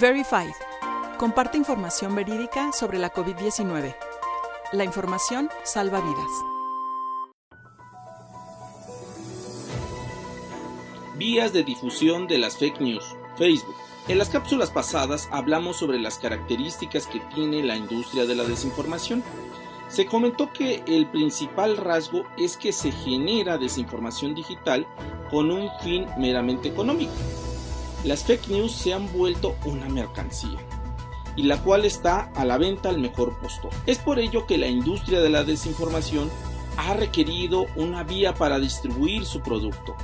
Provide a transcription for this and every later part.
Verified. Comparte información verídica sobre la COVID-19. La información salva vidas. Vías de difusión de las fake news. Facebook. En las cápsulas pasadas hablamos sobre las características que tiene la industria de la desinformación. Se comentó que el principal rasgo es que se genera desinformación digital con un fin meramente económico las fake news se han vuelto una mercancía y la cual está a la venta al mejor postor. Es por ello que la industria de la desinformación ha requerido una vía para distribuir su producto.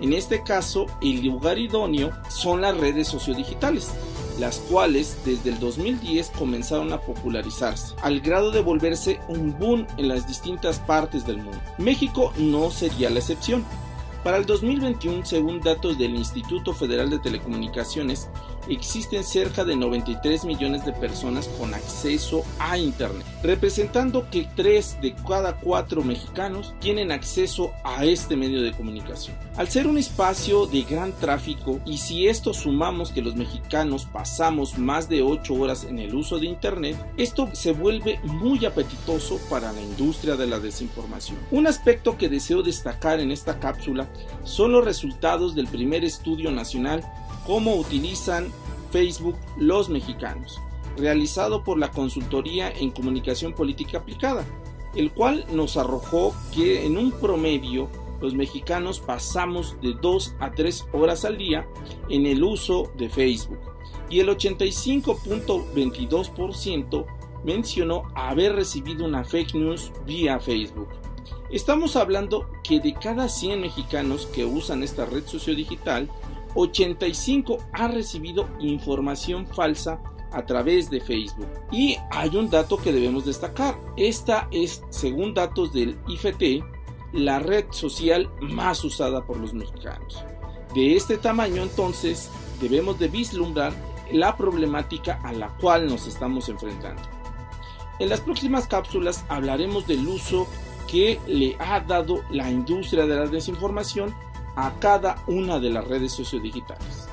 En este caso, el lugar idóneo son las redes sociodigitales, las cuales desde el 2010 comenzaron a popularizarse, al grado de volverse un boom en las distintas partes del mundo. México no sería la excepción. Para el 2021, según datos del Instituto Federal de Telecomunicaciones, existen cerca de 93 millones de personas con acceso a Internet, representando que 3 de cada 4 mexicanos tienen acceso a este medio de comunicación. Al ser un espacio de gran tráfico y si esto sumamos que los mexicanos pasamos más de 8 horas en el uso de Internet, esto se vuelve muy apetitoso para la industria de la desinformación. Un aspecto que deseo destacar en esta cápsula son los resultados del primer estudio nacional cómo utilizan Facebook los mexicanos, realizado por la Consultoría en Comunicación Política Aplicada, el cual nos arrojó que en un promedio los mexicanos pasamos de 2 a 3 horas al día en el uso de Facebook y el 85.22% mencionó haber recibido una fake news vía Facebook. Estamos hablando que de cada 100 mexicanos que usan esta red sociodigital, 85 ha recibido información falsa a través de Facebook. Y hay un dato que debemos destacar. Esta es, según datos del IFT, la red social más usada por los mexicanos. De este tamaño entonces debemos de vislumbrar la problemática a la cual nos estamos enfrentando. En las próximas cápsulas hablaremos del uso que le ha dado la industria de la desinformación a cada una de las redes sociodigitales.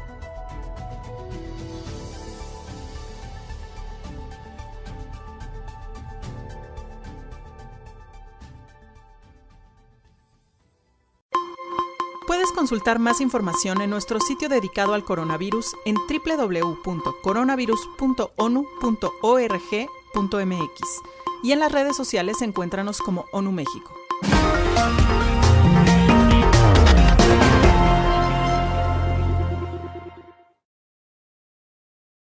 Puedes consultar más información en nuestro sitio dedicado al coronavirus en www.coronavirus.onu.org.mx y en las redes sociales encuéntranos como ONU México.